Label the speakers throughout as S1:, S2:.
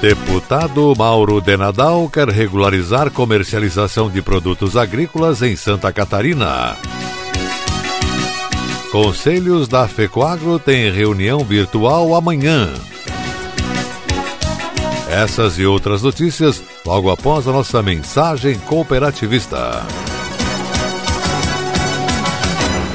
S1: Deputado Mauro de Nadal quer regularizar comercialização de produtos agrícolas em Santa Catarina. Conselhos da FECOAGRO têm reunião virtual amanhã. Essas e outras notícias logo após a nossa mensagem cooperativista.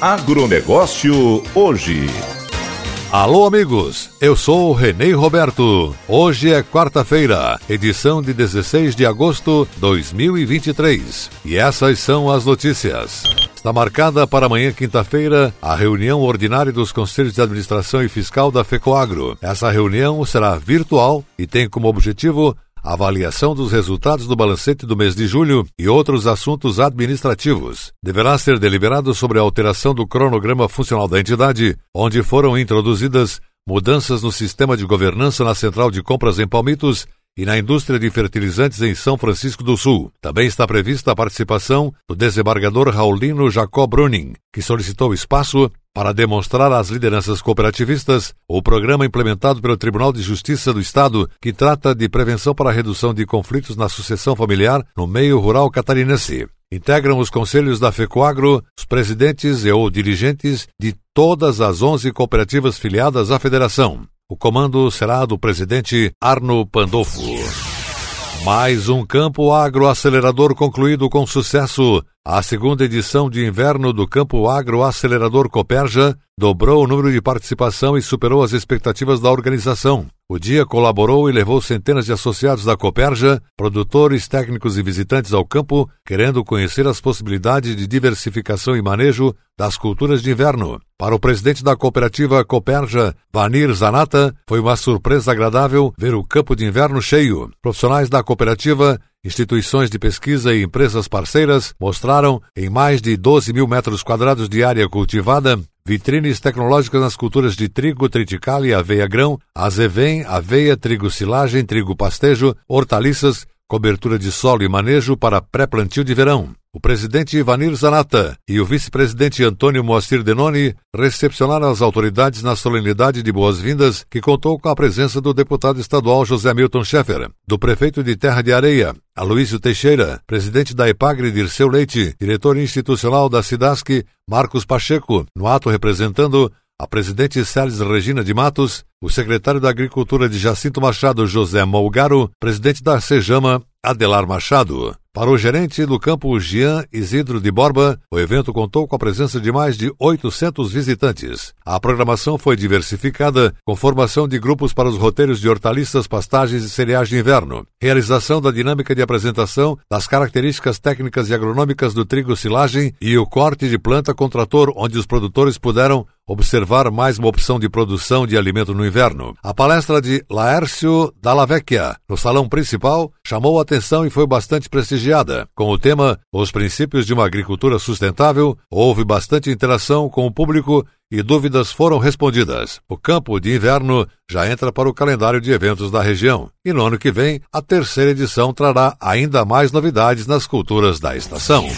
S2: Agronegócio hoje.
S1: Alô, amigos, eu sou Renê Roberto. Hoje é quarta-feira, edição de 16 de agosto de 2023. E essas são as notícias. Está marcada para amanhã, quinta-feira, a reunião ordinária dos Conselhos de Administração e Fiscal da FECOAGRO. Essa reunião será virtual e tem como objetivo avaliação dos resultados do balancete do mês de julho e outros assuntos administrativos. Deverá ser deliberado sobre a alteração do cronograma funcional da entidade, onde foram introduzidas mudanças no sistema de governança na central de compras em Palmitos e na indústria de fertilizantes em São Francisco do Sul. Também está prevista a participação do desembargador Raulino Jacob Bruning, que solicitou espaço para demonstrar às lideranças cooperativistas o programa implementado pelo Tribunal de Justiça do Estado, que trata de prevenção para a redução de conflitos na sucessão familiar no meio rural catarinense. Integram os conselhos da FECOAGRO os presidentes e ou dirigentes de todas as 11 cooperativas filiadas à federação. O comando será do presidente Arno Pandolfo. Mais um campo agroacelerador concluído com sucesso. A segunda edição de inverno do Campo Agroacelerador Coperja dobrou o número de participação e superou as expectativas da organização. O dia colaborou e levou centenas de associados da Coperja, produtores, técnicos e visitantes ao campo, querendo conhecer as possibilidades de diversificação e manejo das culturas de inverno. Para o presidente da cooperativa Coperja, Vanir Zanata, foi uma surpresa agradável ver o campo de inverno cheio. Profissionais da cooperativa Instituições de pesquisa e empresas parceiras mostraram, em mais de 12 mil metros quadrados de área cultivada, vitrines tecnológicas nas culturas de trigo, triticale e aveia-grão, azevém, aveia, trigo silagem, trigo pastejo, hortaliças, cobertura de solo e manejo para pré-plantio de verão. O presidente Ivanir Zanata e o vice-presidente Antônio Moacir Denoni recepcionaram as autoridades na solenidade de boas-vindas que contou com a presença do deputado estadual José Milton Schaeffer, do prefeito de Terra de Areia, Aloísio Teixeira, presidente da EPAGRE Dirceu Leite, diretor institucional da SIDASC, Marcos Pacheco, no ato representando a presidente Sérgio Regina de Matos, o secretário da Agricultura de Jacinto Machado José Molgaro, presidente da Sejama Adelar Machado. Para o gerente do campo Jean Isidro de Borba, o evento contou com a presença de mais de 800 visitantes. A programação foi diversificada, com formação de grupos para os roteiros de hortaliças, pastagens e cereais de inverno, realização da dinâmica de apresentação das características técnicas e agronômicas do trigo silagem e o corte de planta com trator, onde os produtores puderam observar mais uma opção de produção de alimento no inverno. A palestra de Laércio Dalla Vecchia, no salão principal, chamou a atenção e foi bastante prestigiada. Com o tema Os princípios de uma agricultura sustentável, houve bastante interação com o público e dúvidas foram respondidas. O campo de inverno já entra para o calendário de eventos da região. E no ano que vem, a terceira edição trará ainda mais novidades nas culturas da estação.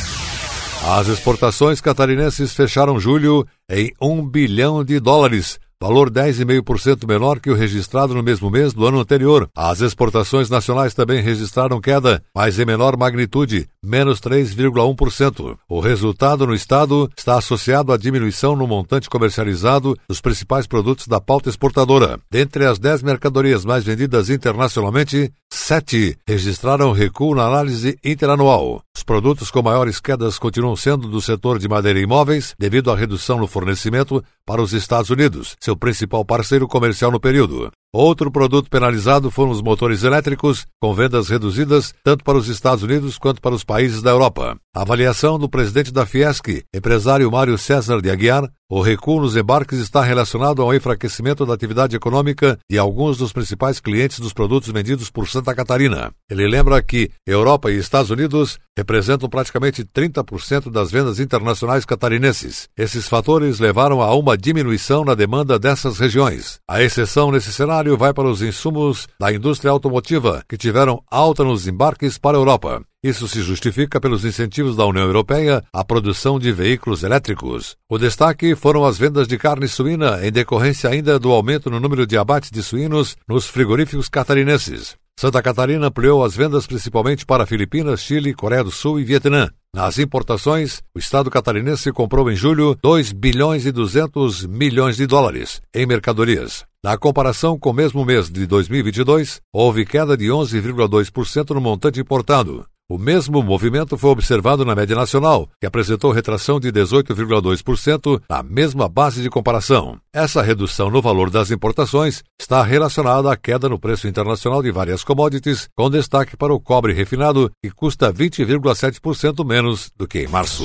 S1: As exportações catarinenses fecharam julho em 1 bilhão de dólares, valor 10,5% menor que o registrado no mesmo mês do ano anterior. As exportações nacionais também registraram queda, mas em menor magnitude, menos 3,1%. O resultado no estado está associado à diminuição no montante comercializado dos principais produtos da pauta exportadora. Dentre as 10 mercadorias mais vendidas internacionalmente, sete registraram recuo na análise interanual. Os produtos com maiores quedas continuam sendo do setor de madeira e imóveis, devido à redução no fornecimento para os Estados Unidos, seu principal parceiro comercial no período. Outro produto penalizado foram os motores elétricos, com vendas reduzidas tanto para os Estados Unidos quanto para os países da Europa. A avaliação do presidente da Fiesc, empresário Mário César de Aguiar, o recuo nos embarques está relacionado ao enfraquecimento da atividade econômica de alguns dos principais clientes dos produtos vendidos por Santa Catarina. Ele lembra que Europa e Estados Unidos representam praticamente 30% das vendas internacionais catarinenses. Esses fatores levaram a uma diminuição na demanda dessas regiões. A exceção nesse cenário vai para os insumos da indústria automotiva, que tiveram alta nos embarques para a Europa. Isso se justifica pelos incentivos da União Europeia à produção de veículos elétricos. O destaque foram as vendas de carne suína, em decorrência ainda do aumento no número de abates de suínos nos frigoríficos catarinenses. Santa Catarina ampliou as vendas principalmente para Filipinas, Chile, Coreia do Sul e Vietnã. Nas importações, o Estado catarinense comprou em julho 2 bilhões e 200 milhões de dólares em mercadorias. Na comparação com o mesmo mês de 2022, houve queda de 11,2% no montante importado. O mesmo movimento foi observado na média nacional, que apresentou retração de 18,2% na mesma base de comparação. Essa redução no valor das importações está relacionada à queda no preço internacional de várias commodities, com destaque para o cobre refinado, que custa 20,7% menos do que em março.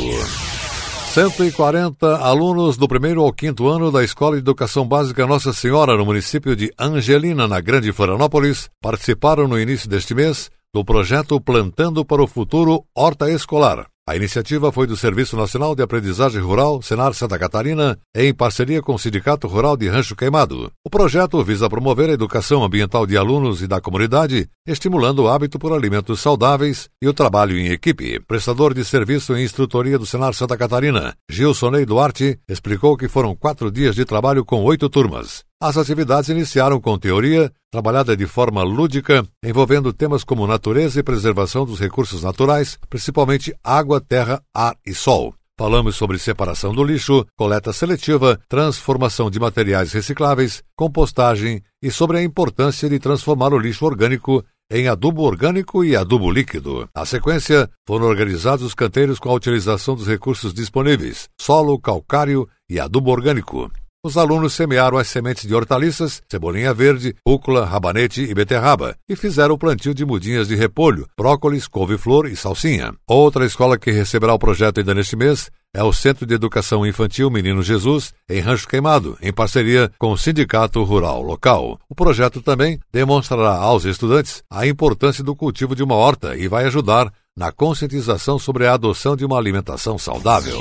S1: 140 alunos do primeiro ao quinto ano da Escola de Educação Básica Nossa Senhora, no município de Angelina, na Grande Florianópolis, participaram no início deste mês do projeto Plantando para o Futuro Horta Escolar. A iniciativa foi do Serviço Nacional de Aprendizagem Rural, Senar Santa Catarina, em parceria com o Sindicato Rural de Rancho Queimado. O projeto visa promover a educação ambiental de alunos e da comunidade, estimulando o hábito por alimentos saudáveis e o trabalho em equipe. Prestador de serviço em instrutoria do Senar Santa Catarina, Gilsonei Duarte, explicou que foram quatro dias de trabalho com oito turmas. As atividades iniciaram com teoria, trabalhada de forma lúdica, envolvendo temas como natureza e preservação dos recursos naturais, principalmente água, terra, ar e sol. Falamos sobre separação do lixo, coleta seletiva, transformação de materiais recicláveis, compostagem e sobre a importância de transformar o lixo orgânico em adubo orgânico e adubo líquido. Na sequência, foram organizados os canteiros com a utilização dos recursos disponíveis: solo, calcário e adubo orgânico. Os alunos semearam as sementes de hortaliças, cebolinha verde, rúcula, rabanete e beterraba e fizeram o plantio de mudinhas de repolho, brócolis, couve-flor e salsinha. Outra escola que receberá o projeto ainda neste mês é o Centro de Educação Infantil Menino Jesus, em Rancho Queimado, em parceria com o Sindicato Rural Local. O projeto também demonstrará aos estudantes a importância do cultivo de uma horta e vai ajudar na conscientização sobre a adoção de uma alimentação saudável.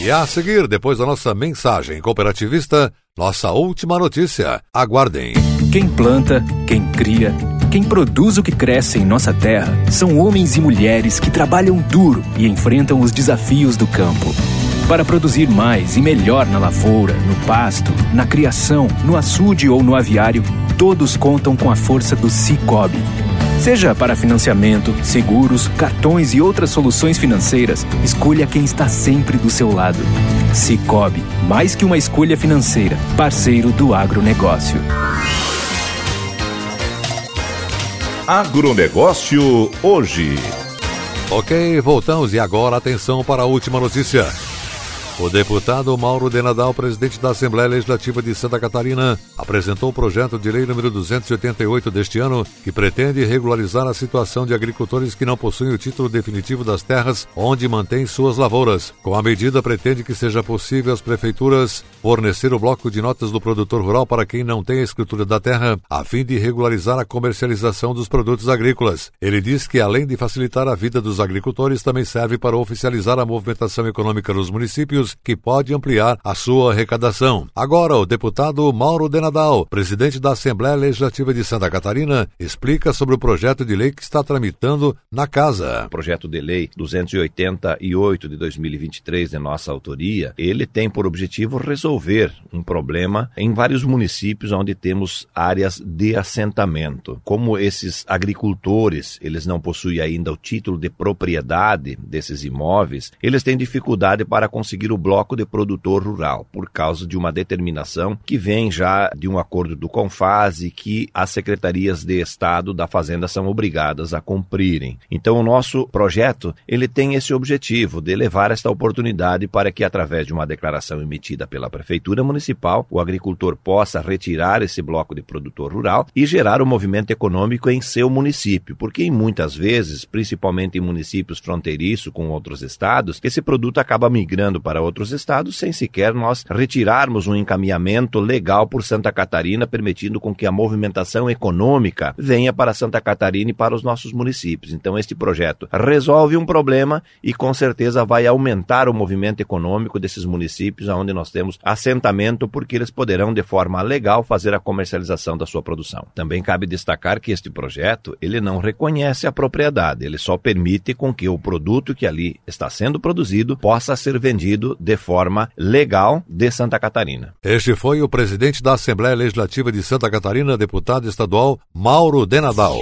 S1: E a seguir, depois da nossa mensagem cooperativista, nossa última notícia. Aguardem.
S3: Quem planta, quem cria, quem produz o que cresce em nossa terra são homens e mulheres que trabalham duro e enfrentam os desafios do campo. Para produzir mais e melhor na lavoura, no pasto, na criação, no açude ou no aviário, todos contam com a força do Cicobi Seja para financiamento, seguros, cartões e outras soluções financeiras, escolha quem está sempre do seu lado. Cicobi, mais que uma escolha financeira, parceiro do agronegócio.
S2: Agronegócio hoje.
S1: Ok, voltamos e agora atenção para a última notícia. O deputado Mauro de Nadal, presidente da Assembleia Legislativa de Santa Catarina, apresentou o projeto de lei número 288 deste ano, que pretende regularizar a situação de agricultores que não possuem o título definitivo das terras onde mantêm suas lavouras. Com a medida, pretende que seja possível às prefeituras fornecer o bloco de notas do produtor rural para quem não tem a escritura da terra, a fim de regularizar a comercialização dos produtos agrícolas. Ele diz que, além de facilitar a vida dos agricultores, também serve para oficializar a movimentação econômica nos municípios benefícios que pode ampliar a sua arrecadação. Agora, o deputado Mauro Denadal, presidente da Assembleia Legislativa de Santa Catarina, explica sobre o projeto de lei que está tramitando na casa.
S4: O projeto de lei 288 de 2023 de nossa autoria, ele tem por objetivo resolver um problema em vários municípios onde temos áreas de assentamento. Como esses agricultores, eles não possuem ainda o título de propriedade desses imóveis, eles têm dificuldade para conseguir o bloco de produtor rural, por causa de uma determinação que vem já de um acordo do Confase que as secretarias de Estado da Fazenda são obrigadas a cumprirem. Então o nosso projeto, ele tem esse objetivo de levar esta oportunidade para que através de uma declaração emitida pela prefeitura municipal, o agricultor possa retirar esse bloco de produtor rural e gerar um movimento econômico em seu município, porque muitas vezes, principalmente em municípios fronteiriços com outros estados, esse produto acaba migrando para outros estados sem sequer nós retirarmos um encaminhamento legal por Santa Catarina, permitindo com que a movimentação econômica venha para Santa Catarina e para os nossos municípios. Então este projeto resolve um problema e com certeza vai aumentar o movimento econômico desses municípios onde nós temos assentamento, porque eles poderão de forma legal fazer a comercialização da sua produção. Também cabe destacar que este projeto, ele não reconhece a propriedade, ele só permite com que o produto que ali está sendo produzido possa ser vendido de forma legal de Santa Catarina.
S1: Este foi o presidente da Assembleia Legislativa de Santa Catarina, deputado estadual Mauro Denadal.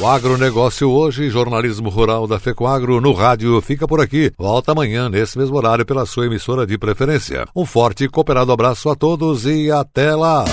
S1: O agronegócio hoje, jornalismo rural da FECOAGro no rádio, fica por aqui. Volta amanhã, nesse mesmo horário, pela sua emissora de preferência. Um forte e cooperado abraço a todos e até lá!